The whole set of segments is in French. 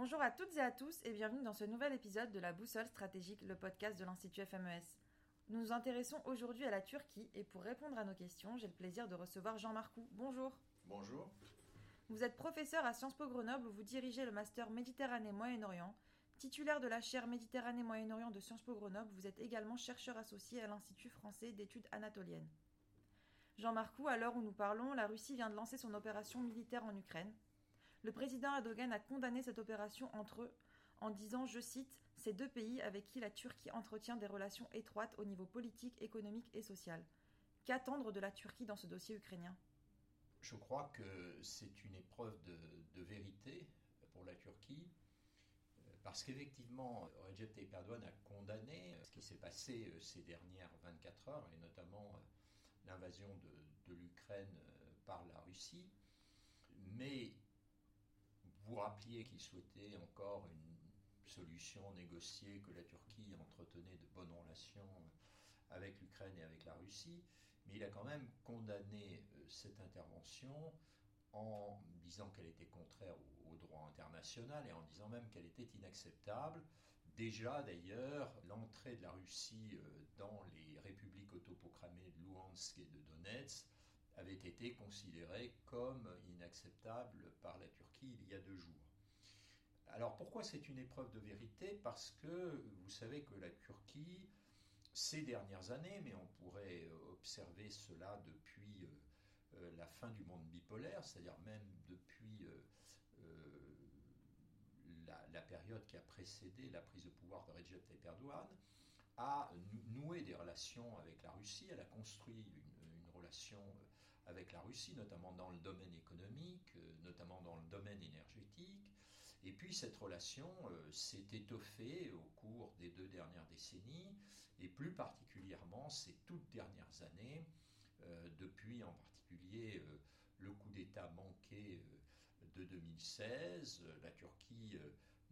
Bonjour à toutes et à tous et bienvenue dans ce nouvel épisode de la Boussole stratégique, le podcast de l'Institut FMES. Nous nous intéressons aujourd'hui à la Turquie et pour répondre à nos questions, j'ai le plaisir de recevoir Jean Marcoux. Bonjour. Bonjour. Vous êtes professeur à Sciences Po Grenoble où vous dirigez le master Méditerranée-Moyen-Orient. Titulaire de la chaire Méditerranée-Moyen-Orient de Sciences Po Grenoble, vous êtes également chercheur associé à l'Institut français d'études anatoliennes. Jean Marcoux, à l'heure où nous parlons, la Russie vient de lancer son opération militaire en Ukraine. Le président Erdogan a condamné cette opération entre eux en disant, je cite, ces deux pays avec qui la Turquie entretient des relations étroites au niveau politique, économique et social. Qu'attendre de la Turquie dans ce dossier ukrainien? Je crois que c'est une épreuve de, vérité pour la Turquie, euh, parce qu'effectivement, Recep Tayyip Erdogan a condamné ce qui s'est passé euh, ces dernières 24 heures, et notamment euh, l'invasion de, de l'Ukraine par la Russie. Mais vous rappeliez qu'il souhaitait encore une solution négociée, que la Turquie entretenait de bonnes relations avec l'Ukraine et avec la Russie, mais il a quand même condamné euh, cette intervention en disant qu'elle était contraire au, droit international et en disant même qu'elle était inacceptable. Déjà d'ailleurs, l'entrée de la Russie euh, dans les républiques autoproclamées de Luhansk et de Donetsk avait été considéré comme inacceptable par la Turquie il y a deux jours. Alors pourquoi c'est une épreuve de vérité? Parce que vous savez que la Turquie, ces dernières années, mais on pourrait observer cela depuis euh, euh, la fin du monde bipolaire, c'est-à-dire même depuis euh, la, période qui a précédé la prise de pouvoir de Recep Tayyip Erdogan, a noué des relations avec la Russie, elle a construit une, relation avec la Russie, notamment dans le domaine économique, euh, notamment dans le domaine énergétique. Et puis cette relation euh, s'est étoffée au cours des deux dernières décennies, et plus particulièrement ces toutes dernières années, depuis en particulier le coup d'État manqué de 2016, la Turquie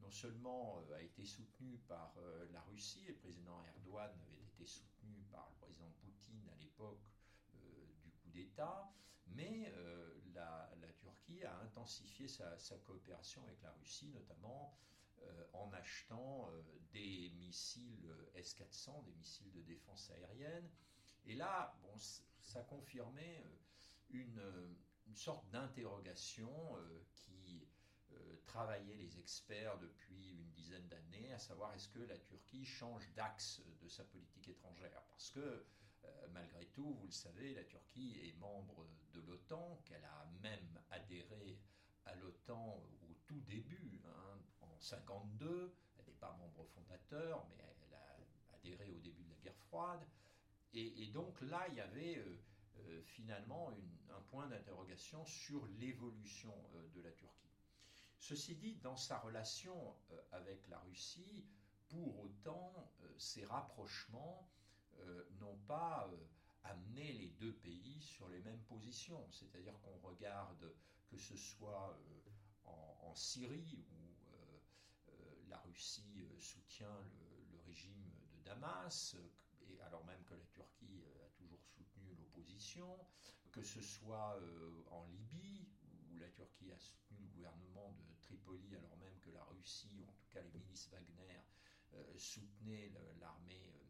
non seulement euh, a été soutenu par euh, la Russie, et le président Erdogan avait été soutenu par le président Poutine à l'époque euh, mais la, Turquie a intensifié sa, coopération avec la Russie, notamment en achetant des missiles S-400, des missiles de défense aérienne. Et là, bon, ça confirmait une, sorte d'interrogation qui euh, travaillaient les experts depuis une dizaine d'années, à savoir est-ce que la Turquie change d'axe de sa politique étrangère? Parce que, euh, malgré tout, vous le savez, la Turquie est membre de l'OTAN, qu'elle a même adhéré à l'OTAN au tout début, hein, en 52. Elle n'est pas membre fondateur, mais elle a adhéré au début de la guerre froide. Et, donc là, il y avait euh, finalement un point d'interrogation sur l'évolution de la Turquie. Ceci dit, dans sa relation euh, avec la Russie, pour autant, euh, ces rapprochements euh, n'ont pas amené les deux pays sur les mêmes positions. C'est-à-dire qu'on regarde que ce soit en, Syrie, où la Russie soutient le, régime de Damas, et alors même que la Turquie a toujours soutenu l'opposition, que ce soit en Libye, où la Turquie a soutenu le gouvernement de Tripoli alors même que la Russie, ou en tout cas les milices Wagner, euh, soutenaient l'armée euh,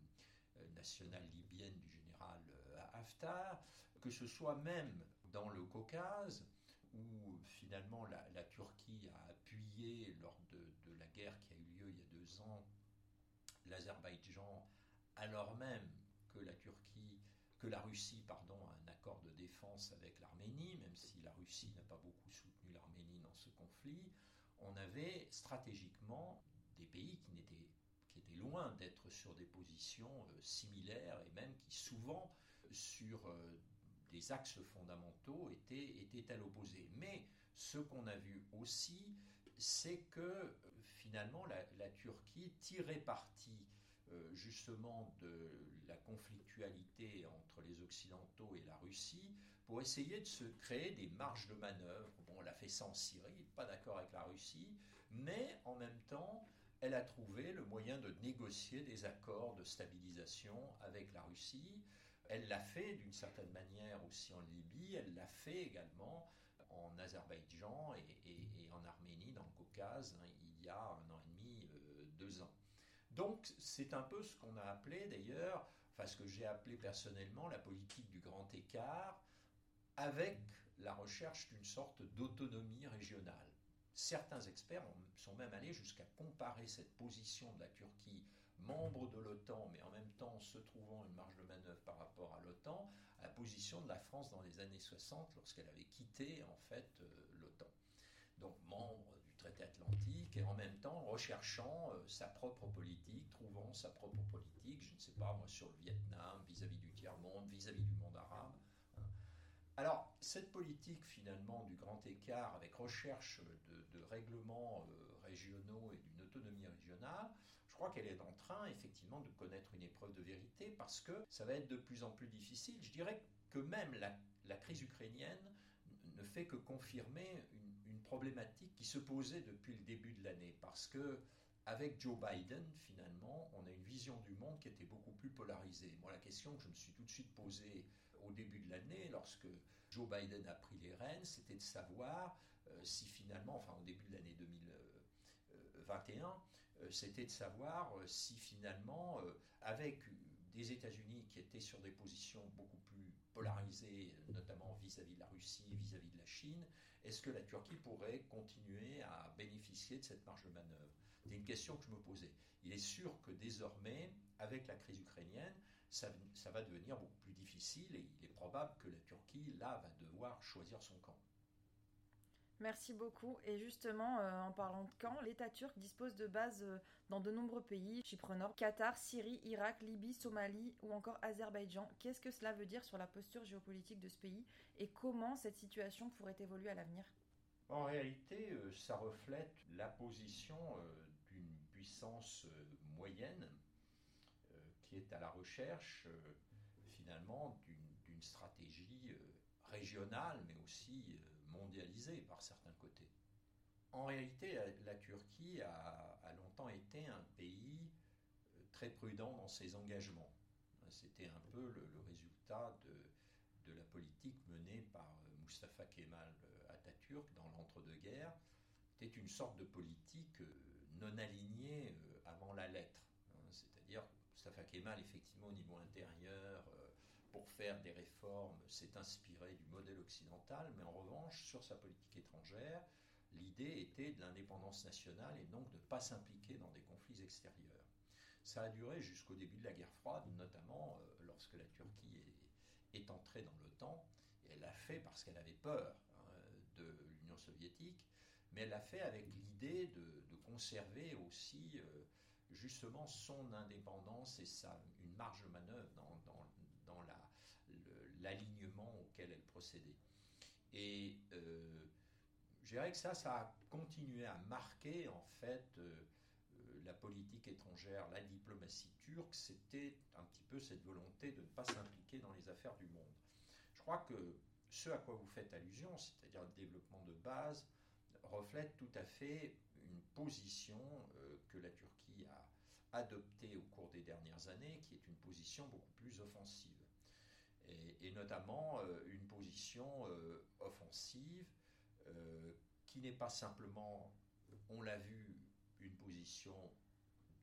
nationale libyenne du général euh, Haftar, que ce soit même dans le Caucase, où finalement la, Turquie a appuyé lors de, de, la guerre qui a eu lieu il y a deux ans l'Azerbaïdjan, alors même que la Turquie que la Russie pardon, a un accord de défense avec l'Arménie, même si la Russie n'a pas beaucoup soutenu l'Arménie dans ce conflit, on avait stratégiquement des pays qui, étaient, qui étaient d'être sur des positions euh, similaires et même qui souvent sur euh, des axes fondamentaux étaient, étaient à l'opposé. Mais ce qu'on a vu aussi, c'est que euh, finalement la, Turquie tirait parti justement de la conflictualité entre les Occidentaux et la Russie pour essayer de se créer des marges de manœuvre. Bon, on l'a fait sans Syrie, pas d'accord avec la Russie, mais en même temps, elle a trouvé le moyen de négocier des accords de stabilisation avec la Russie. Elle l'a fait d'une certaine manière aussi en Libye, elle l'a fait également en Azerbaïdjan et, en Arménie, dans le Caucase, hein, il y a un an et demi, deux ans. Donc c'est un peu ce qu'on a appelé d'ailleurs, enfin ce que j'ai appelé personnellement la politique du grand écart, avec la recherche d'une sorte d'autonomie régionale. Certains experts sont même allés jusqu'à comparer cette position de la Turquie, membre de l'OTAN, mais en même temps se trouvant une marge de manœuvre par rapport à l'OTAN, à la position de la France dans les années 60 lorsqu'elle avait quitté en fait euh, l'OTAN. Donc membre du traité atlantique et en même temps recherchant euh, sa propre politique, trouvant sa propre politique, je ne sais pas moi, sur le Vietnam, vis-à-vis du tiers-monde, vis-à-vis du monde arabe. Alors, cette politique finalement du grand écart avec recherche de, règlements euh, régionaux et d'une autonomie régionale, je crois qu'elle est en train effectivement de connaître une épreuve de vérité parce que ça va être de plus en plus difficile. Je dirais que même la, la crise ukrainienne ne fait que confirmer une, problématique qui se posait depuis le début de l'année. Parce que avec Joe Biden, finalement, on a une vision du monde qui était beaucoup plus polarisée. Moi, la question que je me suis tout de suite posée au début de l'année, lorsque Joe Biden a pris les rênes, c'était de savoir euh, si finalement, enfin au début de l'année 2021, euh, c'était de savoir euh, si finalement, avec des États-Unis qui étaient sur des positions beaucoup plus polarisées, notamment vis-à-vis de la Russie, vis-à-vis de la Chine, est-ce que la Turquie pourrait continuer à bénéficier de cette marge de manœuvre? C'est une question que je me posais. Il est sûr que désormais, avec la crise ukrainienne, ça, ça va devenir beaucoup plus difficile et il est probable que la Turquie, là, va devoir choisir son camp. Merci beaucoup. Et justement, euh, en parlant de camp, l'État turc dispose de bases euh, dans de nombreux pays, Chypre Nord, Qatar, Syrie, Irak, Libye, Somalie ou encore Azerbaïdjan. Qu'est-ce que cela veut dire sur la posture géopolitique de ce pays et comment cette situation pourrait évoluer à l'avenir? En réalité, euh, ça reflète la position d'une puissance moyenne qui est à la recherche finalement d'une stratégie régionale mais aussi mondialisée par certains côtés. En réalité, la, Turquie a, longtemps été un pays euh, très prudent dans ses engagements. C'était un peu le, résultat de, de, la politique menée par euh, Mustafa Kemal euh, Atatürk dans l'entre-deux-guerres. C'était une sorte de politique non alignée avant la lettre. Hein. C'est-à-dire Mustafa Kemal, effectivement, au niveau intérieur, pour faire des réformes, s'est inspiré du modèle occidental, mais en revanche, sur sa politique étrangère, l'idée était de l'indépendance nationale et donc de ne pas s'impliquer dans des conflits extérieurs. Ça a duré jusqu'au début de la guerre froide, notamment euh, lorsque la Turquie est, entrée dans l'OTAN. Et elle l'a fait parce qu'elle avait peur hein, de l'Union soviétique, mais elle l'a fait avec l'idée de, conserver aussi euh, justement son indépendance et une marge de manœuvre dans, dans, dans l'alignement auquel elle procédait. Et euh, je dirais que ça, ça a continué à marquer en fait euh, euh, la politique étrangère, la diplomatie turque, c'était un petit peu cette volonté de ne pas s'impliquer dans les affaires du monde. Je crois que ce à quoi vous faites allusion, c'est-à-dire le développement de base, reflète tout à fait une position que la Turquie a adoptée au cours des dernières années, qui est une position beaucoup plus offensive et, notamment euh, une position euh, offensive euh, qui n'est pas simplement, on l'a vu, une position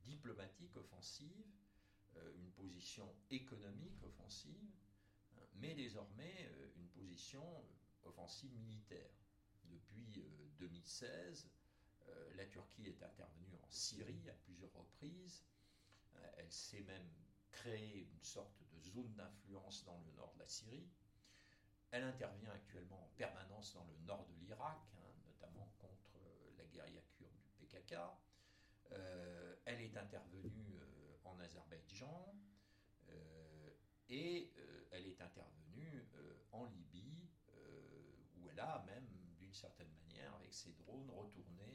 diplomatique offensive, une position économique offensive, hein, mais désormais une position offensive militaire. Depuis 2016, la Turquie est intervenue en Syrie à plusieurs reprises. Elle s'est même créée une sorte zone d'influence dans le nord de la Syrie. Elle intervient actuellement en permanence dans le nord de l'Irak, hein, notamment contre la guérilla kurde du PKK. Euh, elle est intervenue euh, en Azerbaïdjan euh, et elle est intervenue en Libye, où elle a même, d'une certaine manière, avec ses drones, retourné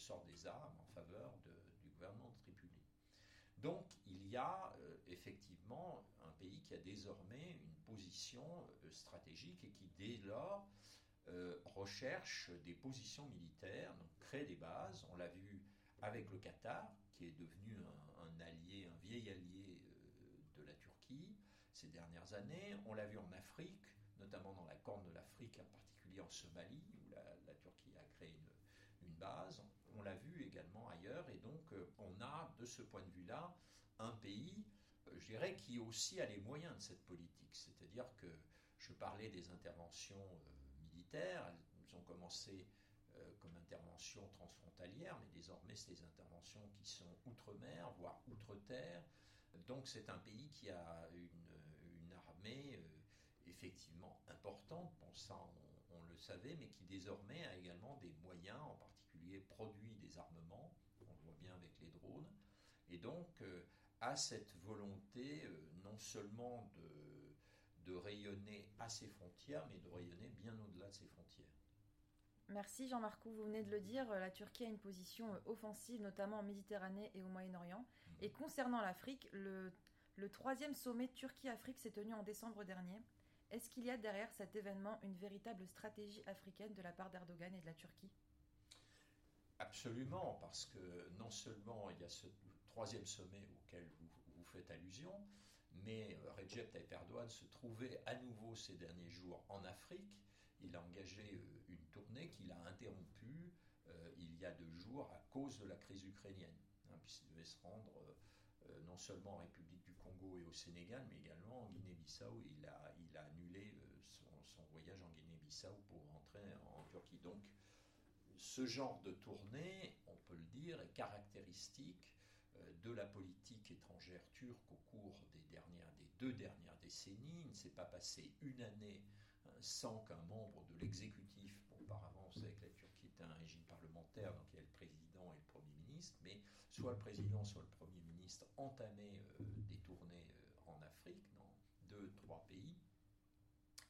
sort des armes en faveur du gouvernement de Tripoli. Donc il y a effectivement un pays qui a désormais une position euh, stratégique et qui dès lors euh, recherche des positions militaires, donc crée des bases. On l'a vu avec le Qatar, qui est devenu un, allié, un vieil allié euh, de la Turquie ces dernières années. On l'a vu en Afrique, notamment dans la Corne de l'Afrique, en particulier en Somalie, où la, Turquie a créé une base. On l'a vu également ailleurs, et donc on a de ce point de vue-là un pays, je dirais, qui aussi a les moyens de cette politique. C'est-à-dire que je parlais des interventions militaires, elles ont commencé comme interventions transfrontalières, mais désormais c'est des interventions qui sont outre-mer, voire outre-terre. Donc c'est un pays qui a une, armée euh, effectivement importante, bon ça on, on, le savait, mais qui désormais a également des moyens, en particulier produit des armements, on le voit bien avec les drones, et donc euh, a cette volonté euh, non seulement de, de rayonner à ses frontières, mais de rayonner bien au-delà de ses frontières. Merci Jean-Marc, vous venez de le dire, la Turquie a une position offensive, notamment en Méditerranée et au Moyen-Orient. Et concernant l'Afrique, le, troisième sommet Turquie-Afrique s'est tenu en décembre dernier. Est-ce qu'il y a derrière cet événement une véritable stratégie africaine de la part d'Erdogan et de la Turquie? Absolument, parce que non seulement il y a ce troisième sommet auquel vous, faites allusion, mais euh, Recep Tayyip Erdogan se trouvait à nouveau ces derniers jours en Afrique. Il a engagé euh, une tournée qu'il a interrompue euh, il y a deux jours à cause de la crise ukrainienne. Hein, puisqu'il devait se rendre non seulement en République du Congo et au Sénégal, mais également en Guinée-Bissau. Il a, il a annulé son, son voyage en Guinée-Bissau pour rentrer en Turquie. Donc, ce genre de tournée, on peut le dire, est caractéristique de la politique étrangère turque au cours des, dernières, des deux dernières décennies. Il ne s'est pas passé une année hein, sans qu'un membre de l'exécutif, auparavant, vous savez que la Turquie est un régime parlementaire, donc il y a le président et le Premier ministre, mais soit le président, soit le Premier ministre entamaient euh, des tournées euh, en Afrique, dans deux, trois pays.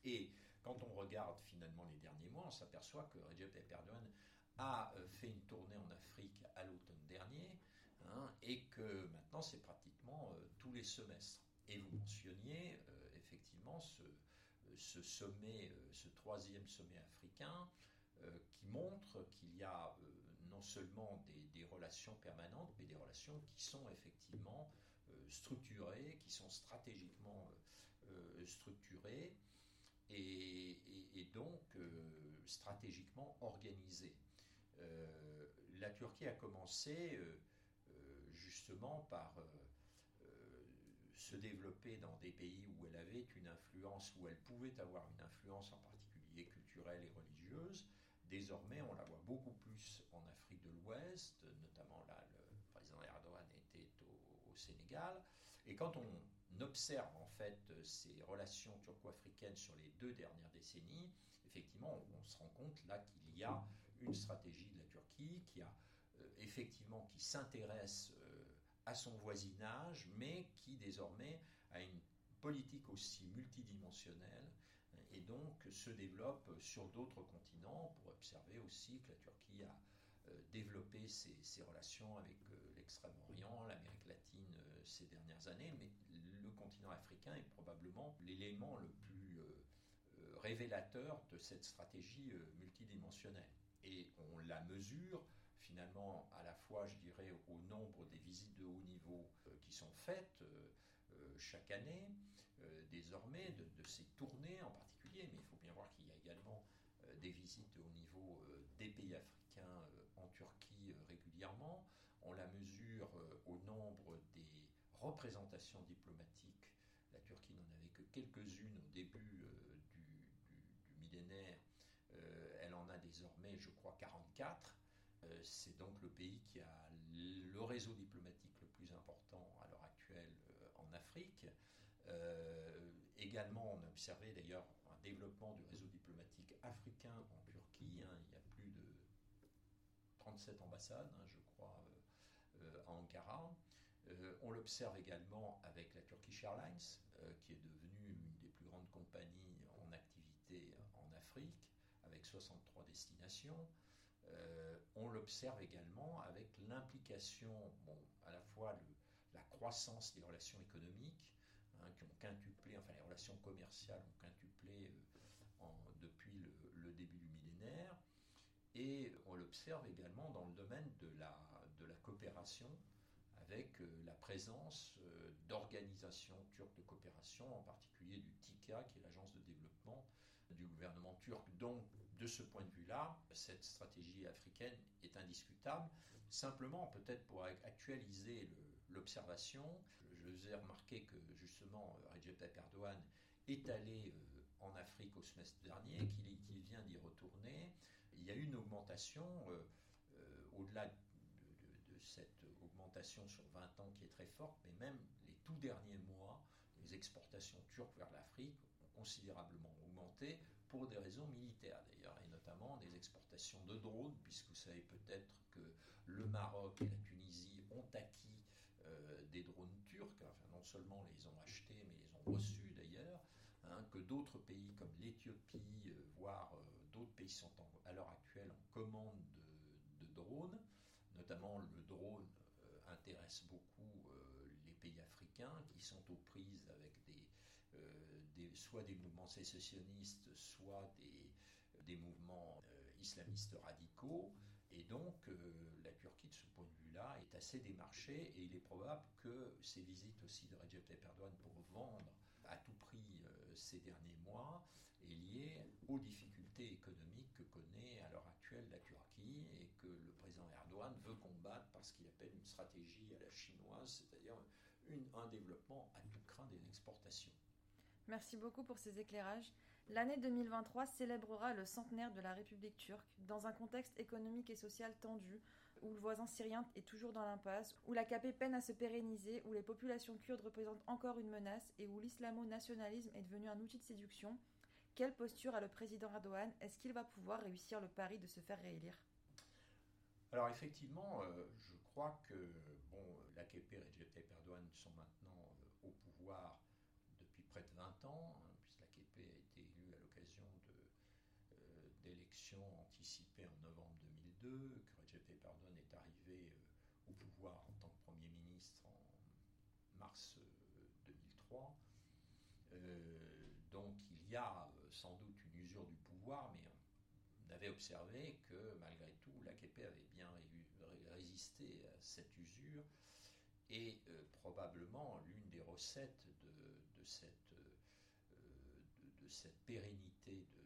Et quand on regarde finalement les derniers mois, on s'aperçoit que Recep Tayyip Erdogan a euh, fait une tournée en Afrique à l'automne dernier, hein, et que maintenant c'est pratiquement tous les semestres. Et vous mentionniez effectivement ce, sommet, ce troisième sommet africain, qui montre qu'il y a non seulement des, relations permanentes, mais des relations qui sont effectivement euh, structurées, qui sont stratégiquement euh, structurées et, donc euh, stratégiquement organisées. la Turquie a commencé justement par se développer dans des pays où elle avait une influence, où elle pouvait avoir une influence en particulier culturelle et religieuse, Désormais, on la voit beaucoup plus en Afrique de l'Ouest, notamment là, le président Erdogan était au, Sénégal. Et quand on observe en fait ces relations turco-africaines sur les deux dernières décennies, effectivement, on se rend compte là qu'il y a une stratégie de la Turquie qui a euh, effectivement qui s'intéresse euh, à son voisinage, mais qui désormais a une politique aussi multidimensionnelle et donc se développe sur d'autres continents pour observer aussi que la Turquie a euh, développé ses, ses, relations avec euh, l'extrême-orient, l'Amérique latine euh, ces dernières années, mais le continent africain est probablement l'élément le plus euh, révélateur de cette stratégie euh, multidimensionnelle. Et on la mesure finalement à la fois, je dirais, au nombre des visites de haut niveau euh, qui sont faites chaque année, désormais, de, de, ces tournées en particulier, mais il faut bien voir qu'il y a également euh, des visites au niveau euh, des pays africains euh, en Turquie régulièrement. On la mesure au nombre des représentations diplomatiques. La Turquie n'en avait que quelques-unes au début du, millénaire. Désormais, je crois, 44. C'est donc le pays qui a le réseau diplomatique le plus important à l'heure actuelle en Afrique. Euh, également, on a observé d'ailleurs un développement du réseau diplomatique africain en Turquie. Hein, il y a plus de 37 ambassades, hein, je crois, euh, euh, à Ankara. Euh, on l'observe également avec la Turkish Airlines, euh, qui est devenue une des plus grandes compagnies en activité en Afrique, avec 63 destinations. Euh, on l'observe également avec l'implication, à la fois la croissance des relations économiques, hein, qui ont quintuplé, enfin les relations commerciales ont quintuplé euh, depuis le, début du millénaire. Et on l'observe également dans le domaine de la, coopération, avec euh, la présence d'organisations turques de coopération, en particulier du TICA, qui est l'agence de développement du gouvernement turc. Donc, de ce point de vue-là, cette stratégie africaine est indiscutable. Simplement, peut-être pour actualiser l'observation, je vous ai remarqué que justement Recep Erdogan est allé euh, en Afrique au semestre dernier, qu'il vient d'y retourner. Il y a eu une augmentation, euh, euh, au-delà de, cette augmentation sur 20 ans qui est très forte, mais même les tout derniers mois, les exportations turques vers l'Afrique ont considérablement augmenté pour des raisons militaires notamment des exportations de drones, puisque vous savez peut-être que le Maroc et la Tunisie ont acquis des drones turcs, enfin non seulement les ont achetés, mais les ont reçus d'ailleurs, hein, que d'autres pays comme l'Éthiopie, euh, voire euh, d'autres pays sont à l'heure actuelle en commande de, drones, notamment le drone euh, intéresse beaucoup les pays africains qui sont aux prises avec des, soit des mouvements sécessionnistes, soit des, des mouvements islamistes radicaux. Et donc, la Turquie, de ce point de vue-là, est assez démarchée et il est probable que ces visites aussi de Recep Tayyip Erdogan pour vendre à tout prix euh, ces derniers mois est liée aux difficultés économiques que connaît à l'heure actuelle la Turquie et que le président Erdogan veut combattre parce qu'il appelle une stratégie à la chinoise, c'est-à-dire un développement à tout craint des exportations. Merci beaucoup pour ces éclairages. L'année 2023 célébrera le centenaire de la République turque dans un contexte économique et social tendu où le voisin syrien est toujours dans l'impasse, où l'AKP peine à se pérenniser, où les populations kurdes représentent encore une menace et où l'islamo-nationalisme est devenu un outil de séduction. Quelle posture a le président Erdogan? Est-ce qu'il va pouvoir réussir le pari de se faire réélire? Alors effectivement, euh, je crois que bon, l'AKP et Erdogan sont maintenant euh, au pouvoir depuis près de 20 ans, hein, puisque l'AKP a été élu à l'occasion euh, anticipées en novembre 2002, est arrivé euh, au pouvoir en tant que Premier ministre en mars 2003. Euh, euh, donc il y a sans doute une usure du pouvoir, mais on avait observé que malgré tout, l'AKP avait bien résisté à cette usure et probablement l'une des recettes de, cette, de, cette, pérennité de,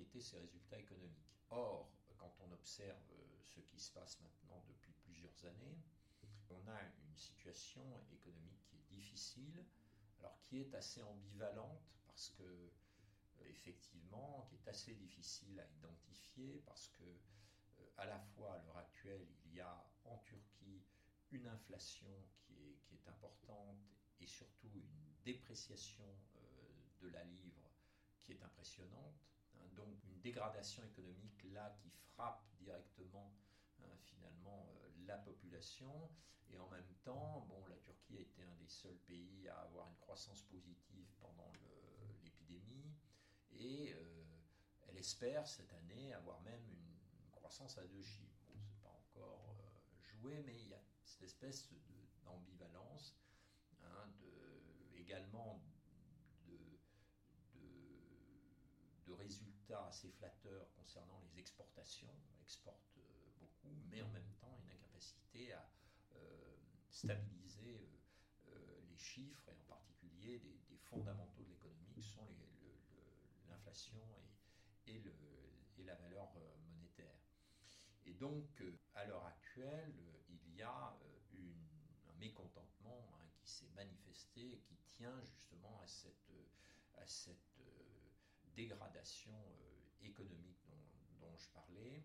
était ses résultats économiques. Or, quand on observe euh, ce qui se passe maintenant depuis plusieurs années, on a une situation économique qui est difficile, alors qui est assez ambivalente parce que euh, effectivement, qui est assez difficile à identifier parce que euh, à la fois à l'heure actuelle, il y a en Turquie une inflation qui est, qui est importante et surtout une dépréciation de la livre qui est impressionnante donc une dégradation économique là qui frappe directement hein, finalement euh, la population. Et en même temps bon la Turquie a été un des seuls pays à avoir une croissance positive pendant l'épidémie. Et euh, elle espère cette année avoir même une, croissance à deux chiffres. Bon c'est pas encore euh, joué mais il y a cette espèce d'ambivalence hein, également de résultats assez flatteurs concernant les exportations. On exporte euh, beaucoup, mais en même temps une incapacité à euh, stabiliser euh, les chiffres et en particulier des, fondamentaux de l'économie qui sont l'inflation et, la valeur monétaire. Et donc, à l'heure actuelle, il y a un mécontentement hein, qui s'est manifesté et qui tient justement à cette dégradation euh, économique dont, je parlais.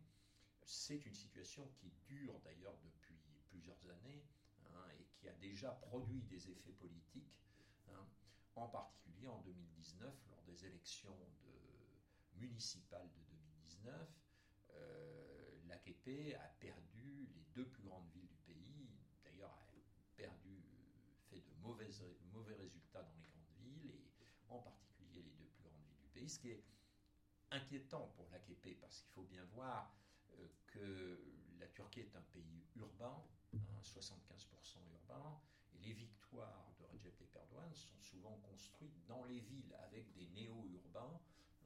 C'est une situation qui dure d'ailleurs depuis plusieurs années hein, et qui a déjà produit des effets politiques, hein, en particulier en 2019, lors des élections municipales de 2019. Euh, L'AKP a perdu les deux plus grandes villes du pays, d'ailleurs a perdu, fait de mauvais, mauvais résultats dans les grandes villes, et en particulier ce qui est inquiétant pour l'AKP, parce qu'il faut bien voir euh, que la Turquie est un pays urbain, 75% hein, urbain, et les victoires de Recep Tayyip Erdogan sont souvent construites dans les villes avec des néo-urbains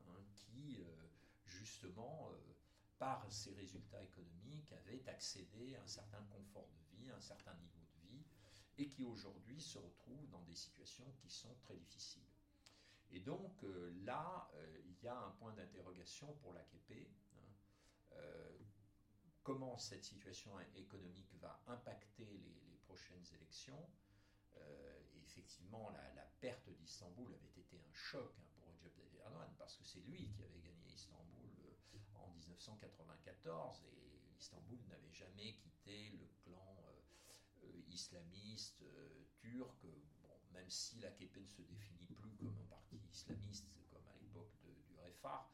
hein, qui, euh, justement, euh, par ces résultats économiques, avaient accédé à un certain confort de vie, à un certain niveau de vie, et qui aujourd'hui se retrouvent dans des situations qui sont très difficiles. Donc là, il y a un point d'interrogation pour l'AKP. Hein. comment cette situation économique va impacter les, prochaines élections effectivement, la, perte d'Istanbul avait été un choc hein, pour Recep Tayyip Erdogan, parce que c'est lui qui avait gagné Istanbul euh, en 1994, et Istanbul n'avait jamais quitté le clan euh, euh, islamiste turc, même si la l'AKP ne se définit plus comme un parti islamiste, comme à l'époque du Refah,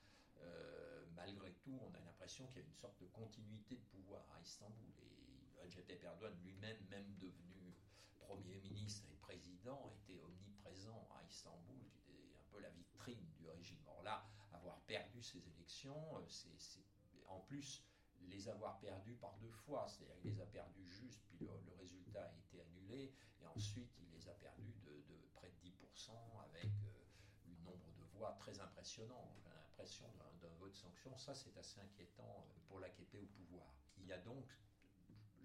malgré tout, on a l'impression qu'il y a une sorte de continuité de pouvoir à Istanbul. Et Recep Erdogan lui-même, même devenu Premier ministre et président, était omniprésent à Istanbul, était un peu la vitrine du régime. Or là, avoir perdu ces élections, euh, c'est en plus les avoir perdues par deux fois, c'est-à-dire qu'il les a perdues juste, puis le, résultat a été annulé, et ensuite il les a perdues de, près de 10% avec euh, un nombre de voix très impressionnant. L'impression d'un vote sanction, ça c'est assez inquiétant euh, pour l'AKP au pouvoir. Il y a donc,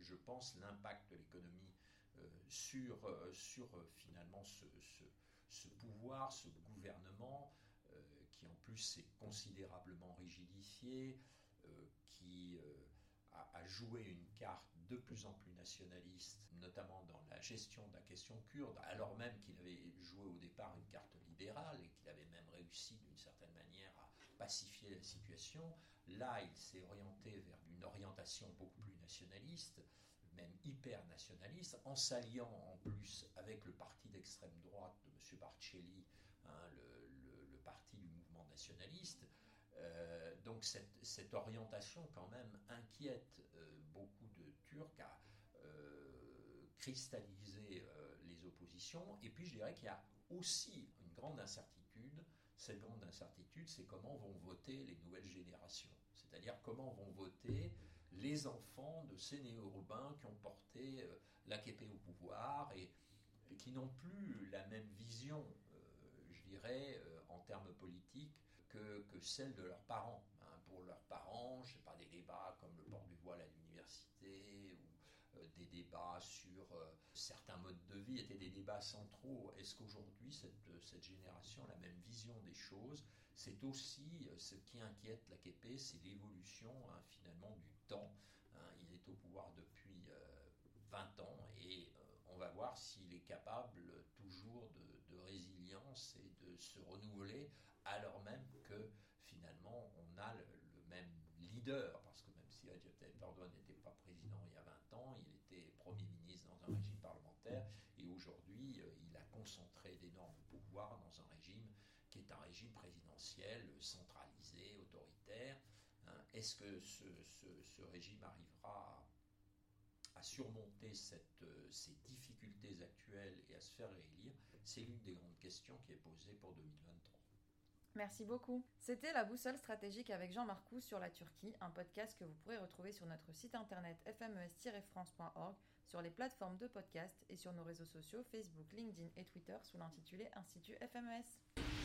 je pense, l'impact de l'économie euh, sur, sur finalement ce, pouvoir, ce gouvernement qui en plus s'est considérablement rigidifié, qui a, joué une carte de plus en plus nationaliste, notamment dans la gestion de la question kurde, alors même qu'il avait joué au départ une carte libérale et qu'il avait même réussi d'une certaine manière à pacifier la situation. Là, il s'est orienté vers une orientation beaucoup plus nationaliste même hyper nationaliste, en s'alliant en plus avec le parti d'extrême droite de M. Barcelli, hein, le, parti du mouvement nationaliste. Euh, donc cette, orientation quand même inquiète euh, beaucoup de Turcs, a euh, cristallisé les oppositions. Et puis je dirais qu'il y a aussi une grande incertitude. Cette grande incertitude, c'est comment vont voter les nouvelles générations. C'est-à-dire comment vont voter les enfants de ces néo-urbains qui ont porté euh, l'AKP au pouvoir et, qui n'ont plus la même vision, euh, je dirais, euh, en termes politiques que, celle de leurs parents. Hein. Pour leurs parents, je sais pas, des débats comme le port du voile à l'université ou des débats sur certains modes de vie étaient des débats centraux. Est-ce qu'aujourd'hui, cette, cette génération a la même vision des choses? C'est aussi euh, ce qui inquiète l'AKP, c'est l'évolution hein, finalement du temps. Hein. il est au pouvoir depuis 20 euh, ans et euh, on va voir s'il est capable toujours de, résilience et de se renouveler alors même que finalement on a le, même leader, parce que même si Recep Tayyip n'était pas président il y a 20 ans, il était Premier ministre dans un régime parlementaire et aujourd'hui il a concentré d'énormes pouvoirs dans un régime qui est un régime présidentiel centralisé, autoritaire. Hein. Est-ce que ce, régime arrivera à, surmonter euh, ces difficultés actuelles et à se faire réélire? C'est l'une des grandes questions qui est posée pour 2023. Merci beaucoup. C'était la boussole stratégique avec Jean Marcou sur la Turquie, un podcast que vous pourrez retrouver sur notre site internet fmes-france.org, sur les plateformes de podcast et sur nos réseaux sociaux Facebook, LinkedIn et Twitter sous l'intitulé Institut FMES.